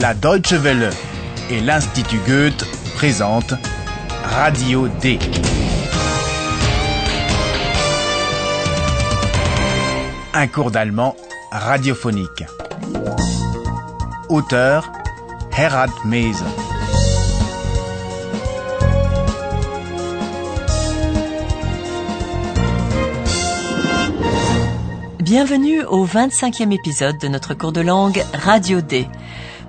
La Deutsche Welle et l'Institut Goethe présentent Radio D. Un cours d'allemand radiophonique. Auteur Herald Mese. Bienvenue au 25e épisode de notre cours de langue Radio D.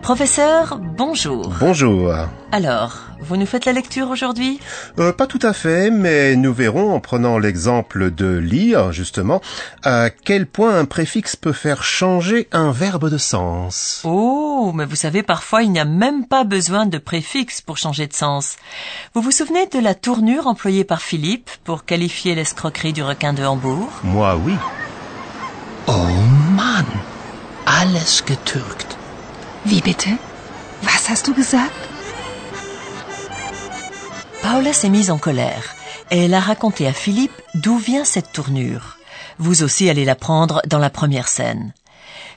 Professeur, bonjour. Bonjour. Alors, vous nous faites la lecture aujourd'hui? Euh, pas tout à fait, mais nous verrons en prenant l'exemple de lire, justement, à quel point un préfixe peut faire changer un verbe de sens. Oh, mais vous savez, parfois il n'y a même pas besoin de préfixe pour changer de sens. Vous vous souvenez de la tournure employée par Philippe pour qualifier l'escroquerie du requin de Hambourg? Moi, oui. Oh Mann, alles getürkt. Wie bitte? Was hast du gesagt? Paola s'est mise en colère elle a raconté à Philippe d'où vient cette tournure. Vous aussi allez l'apprendre dans la première scène.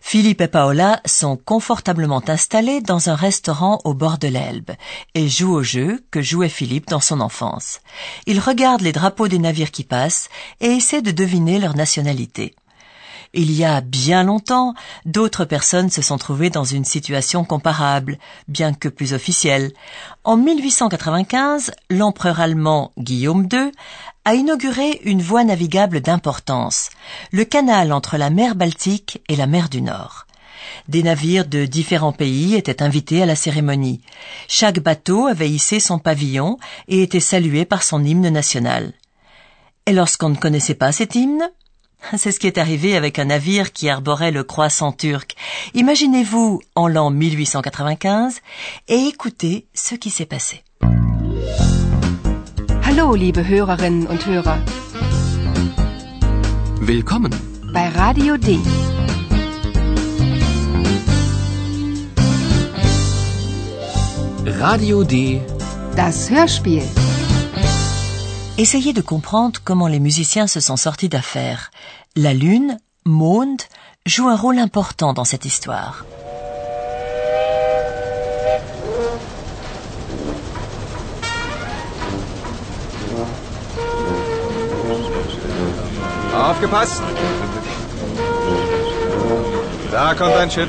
Philippe et Paola sont confortablement installés dans un restaurant au bord de l'Elbe et jouent au jeu que jouait Philippe dans son enfance. Ils regardent les drapeaux des navires qui passent et essaient de deviner leur nationalité. Il y a bien longtemps, d'autres personnes se sont trouvées dans une situation comparable, bien que plus officielle. En 1895, l'empereur allemand Guillaume II a inauguré une voie navigable d'importance, le canal entre la mer Baltique et la mer du Nord. Des navires de différents pays étaient invités à la cérémonie. Chaque bateau avait hissé son pavillon et était salué par son hymne national. Et lorsqu'on ne connaissait pas cet hymne, c'est ce qui est arrivé avec un navire qui arborait le croissant turc. Imaginez-vous en l'an 1895 et écoutez ce qui s'est passé. Hallo, liebe Hörerinnen und Hörer. Willkommen. Bei Radio D. Radio D. Das Hörspiel. Essayez de comprendre comment les musiciens se sont sortis d'affaires. La lune, Mond, joue un rôle important dans cette histoire. Aufgepasst! Da kommt ein Schiff.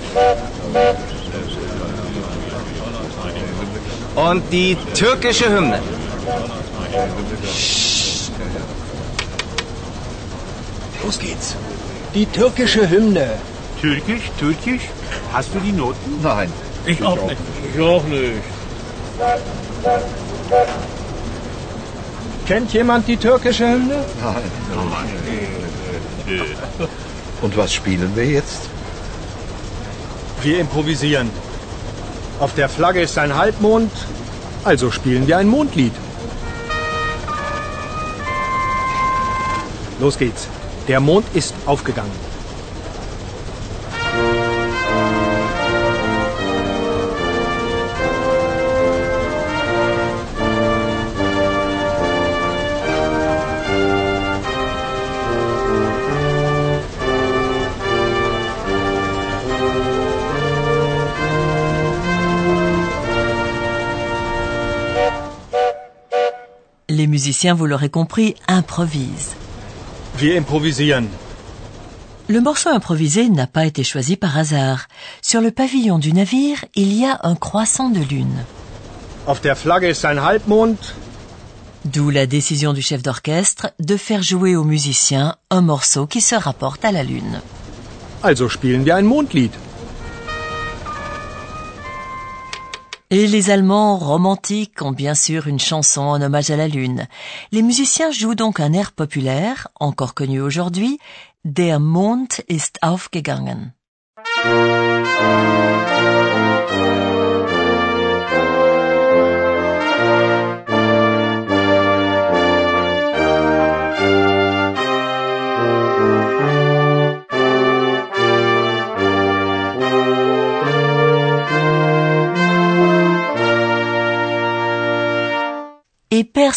Und die türkische Hymne. Los geht's. Die türkische Hymne. Türkisch, Türkisch? Hast du die Noten? Nein. Ich auch nicht. Ich auch nicht. Kennt jemand die türkische Hymne? Nein. Und was spielen wir jetzt? Wir improvisieren. Auf der Flagge ist ein Halbmond, also spielen wir ein Mondlied. Los geht's. Der Mond ist aufgegangen. Les musiciens, vous l'aurez compris, improvisent. Wir improvisieren. Le morceau improvisé n'a pas été choisi par hasard. Sur le pavillon du navire, il y a un croissant de lune. Auf der Flagge ist ein Halbmond, D'où la décision du chef d'orchestre de faire jouer aux musiciens un morceau qui se rapporte à la lune. also spielen wir ein Mondlied. Et les Allemands romantiques ont bien sûr une chanson en hommage à la Lune. Les musiciens jouent donc un air populaire, encore connu aujourd'hui, Der Mond ist aufgegangen.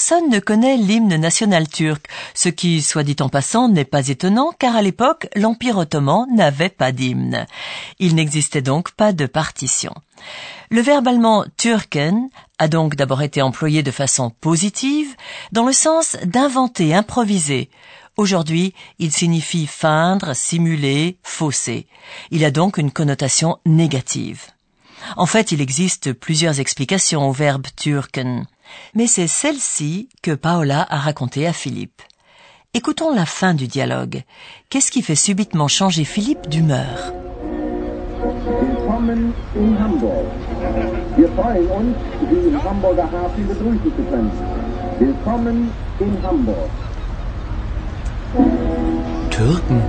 Personne ne connaît l'hymne national turc, ce qui, soit dit en passant, n'est pas étonnant car à l'époque, l'Empire ottoman n'avait pas d'hymne. Il n'existait donc pas de partition. Le verbe allemand türken a donc d'abord été employé de façon positive, dans le sens d'inventer, improviser. Aujourd'hui, il signifie feindre, simuler, fausser. Il a donc une connotation négative. En fait, il existe plusieurs explications au verbe türken, mais c'est celle-ci que Paola a racontée à Philippe. Écoutons la fin du dialogue. Qu'est-ce qui fait subitement changer Philippe d'humeur? Willkommen in Hamburg. Wir freuen uns, Sie im Hamburger Hafen begrüßen zu können. Willkommen in Hamburg. Türken?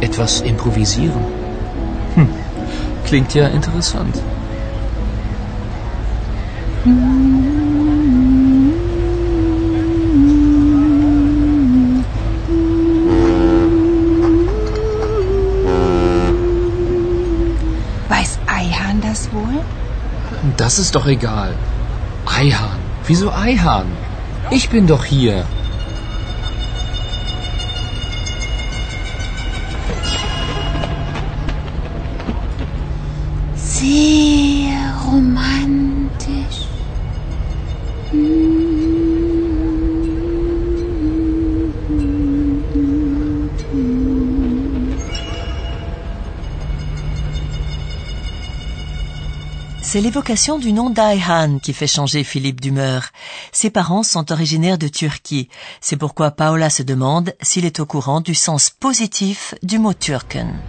Etwas improvisieren? Hm. Klingt ja interessant. Weiß Das ist doch egal. Eihahn. Wieso Eihahn? Ich bin doch hier. Sehr romantisch. C'est l'évocation du nom d'Ayhan qui fait changer Philippe d'humeur. Ses parents sont originaires de Turquie. C'est pourquoi Paola se demande s'il est au courant du sens positif du mot Türken.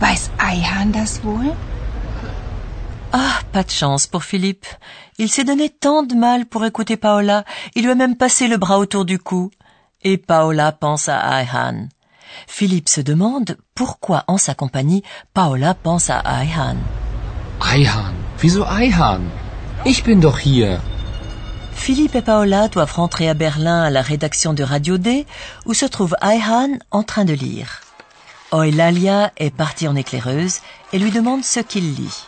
Weiß Eihahn das wohl? Ah, pas de chance pour Philippe. Il s'est donné tant de mal pour écouter Paola, il lui a même passé le bras autour du cou. Et Paola pense à Ayhan. Philippe se demande pourquoi en sa compagnie Paola pense à Ayhan. Eihahn. Wieso Eihahn? Ich bin doch hier. Philippe et Paola doivent rentrer à Berlin à la rédaction de Radio D, où se trouve Ayhan en train de lire. Eulalia est partie en éclaireuse et lui demande ce qu'il lit.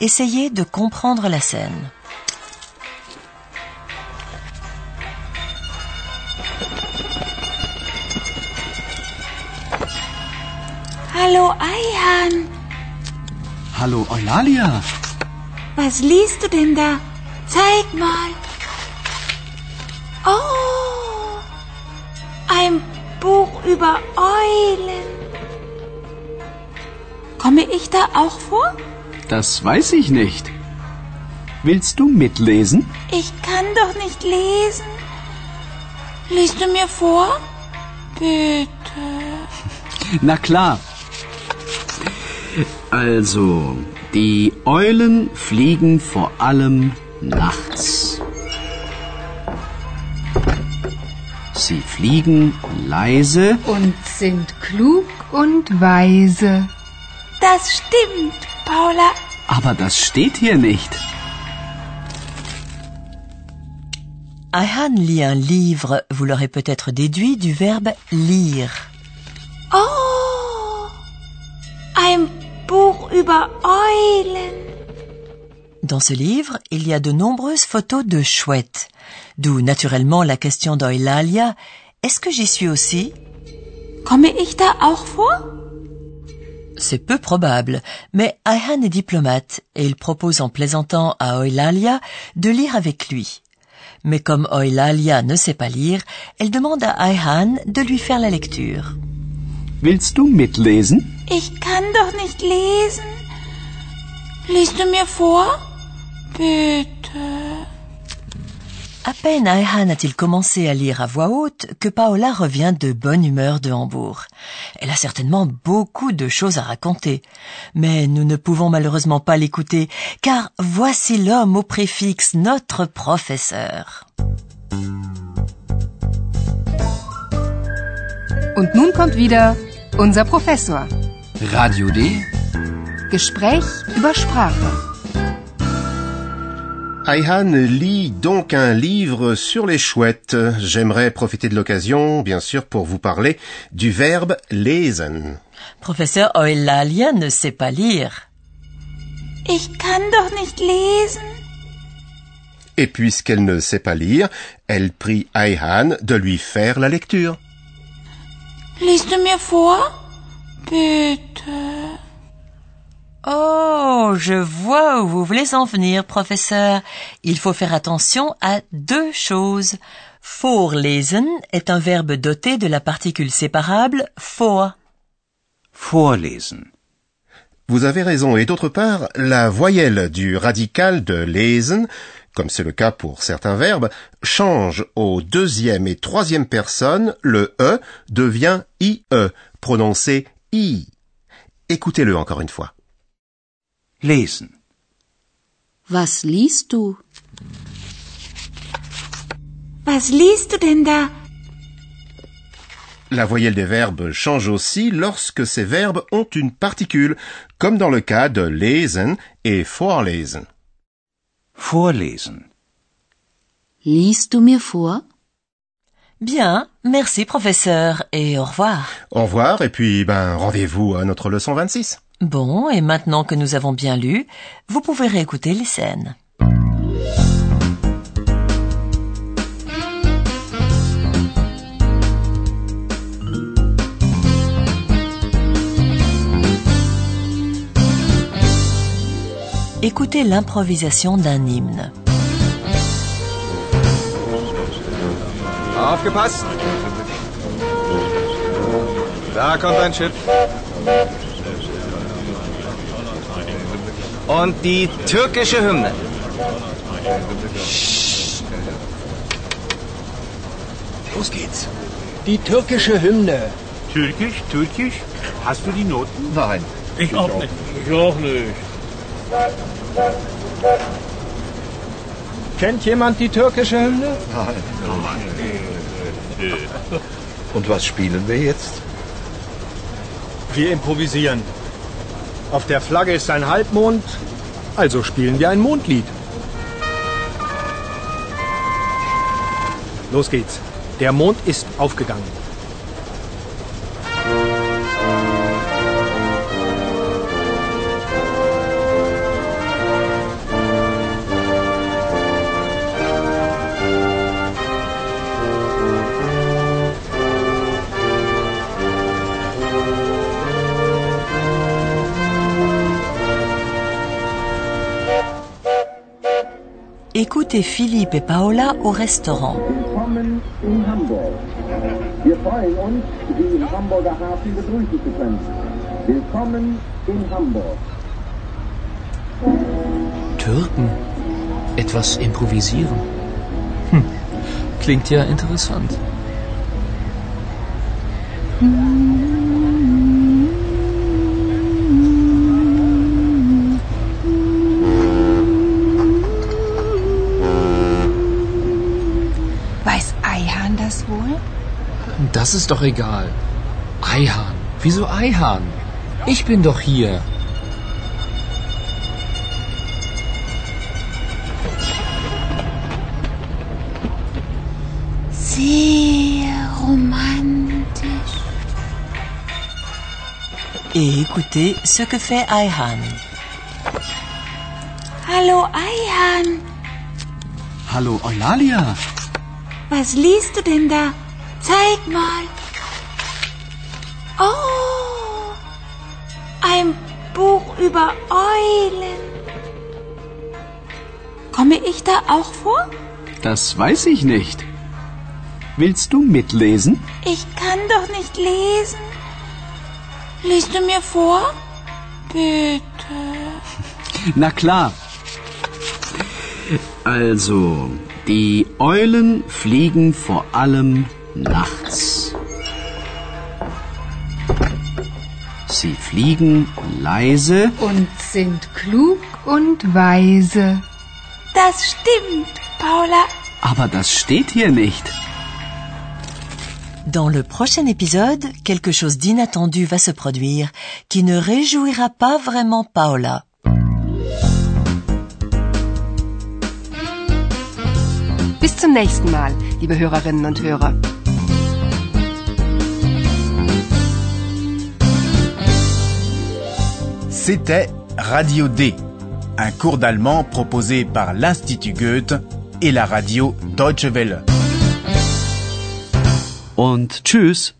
Essayez de comprendre la scène. Hallo Eihahn, Hallo Eulalia. Was liest du denn da? Zeig mal. Oh, ein Buch über Eulen. Komme ich da auch vor? Das weiß ich nicht. Willst du mitlesen? Ich kann doch nicht lesen. Liest du mir vor? Bitte. Na klar. Also, die Eulen fliegen vor allem nachts. Sie fliegen leise Und sind klug und weise. Das stimmt, Paula. Aber das steht hier nicht. Ayhan lit un livre, vous l'aurez peut-être déduit du verbe lire. Oh, ein Buch über Eulen. Dans ce livre, il y a de nombreuses photos de chouettes, d'où naturellement la question d'Eulalia est-ce que j'y suis aussi? Komme ich da auch vor? C'est peu probable, mais Ayhan est diplomate et il propose en plaisantant à Eulalia de lire avec lui. Mais comme Eulalia ne sait pas lire, elle demande à Ayhan de lui faire la lecture. Willst du mitlesen? Ich kann doch nicht lesen. Liest du mir vor? Bitte. À peine Ayhan a-t-il commencé à lire à voix haute que Paola revient de bonne humeur de Hambourg. Elle a certainement beaucoup de choses à raconter. Mais nous ne pouvons malheureusement pas l'écouter, car voici l'homme au préfixe, notre professeur. Und nun kommt wieder unser Professor. Radio D. Gespräch über Sprache. Ayhan lit donc un livre sur les chouettes. J'aimerais profiter de l'occasion, bien sûr, pour vous parler du verbe lesen. Professeur Eulalia ne sait pas lire. Ich kann doch nicht lesen. Et puisqu'elle ne sait pas lire, elle prie Ayhan de lui faire la lecture. Liest du mir vor? Bitte. Oh, je vois où vous voulez en venir, professeur. Il faut faire attention à deux choses. Vorlesen est un verbe doté de la particule séparable vor. Vorlesen. Vous avez raison. Et d'autre part, la voyelle du radical de lesen, comme c'est le cas pour certains verbes, change au deuxième et troisième personne, le e devient ie, prononcé i. Écoutez-le encore une fois. Lesen. Was liest du? Was liest du denn da? La voyelle des verbes change aussi lorsque ces verbes ont une particule, comme dans le cas de lesen et vorlesen. Vorlesen. Liest du mir vor? Bien, merci professeur et au revoir. Au revoir et puis ben rendez-vous à notre leçon 26. Bon, et maintenant que nous avons bien lu, vous pouvez réécouter les scènes. Écoutez l'improvisation d'un hymne. Aufgepasst! Da kommt ein Schiff. Und die türkische Hymne. Los geht's. Die türkische Hymne. Türkisch, Türkisch? Hast du die Noten? Nein. Ich auch nicht. Ich auch nicht. Kennt jemand die türkische Hymne? Nein. Und was spielen wir jetzt? Wir improvisieren. Auf der Flagge ist ein Halbmond, also spielen wir ein Mondlied. Los geht's. Der Mond ist aufgegangen. Philippe et Paola au restaurant. Willkommen in Hamburg. Wir freuen uns, Sie im Hamburger Hafen begrüßen zu können. Willkommen in Hamburg. Türken. Etwas improvisieren. Hm. Klingt ja interessant. Weiß das wohl? Das ist doch egal. Eihahn. Wieso Eihahn? Ich bin doch hier. Sehr romantisch. Et écoutez ce que fait Ayhan. Hallo Eihan, Hallo Eulalia. Was liest du denn da? Zeig mal. Oh, ein Buch über Eulen. Komme ich da auch vor? Das weiß ich nicht. Willst du mitlesen? Ich kann doch nicht lesen. Liest du mir vor? Bitte. Na klar. Also, die Eulen fliegen vor allem nachts. Sie fliegen leise Und sind klug und weise. Das stimmt, Paula. Aber das steht hier nicht. Dans le prochain épisode, quelque chose d'inattendu va se produire qui ne réjouira pas vraiment Paola. Bis zum nächsten Mal, liebe Hörerinnen und Hörer. C'était Radio D, un cours d'allemand proposé par l'Institut Goethe et la radio Deutsche Welle. Und tschüss.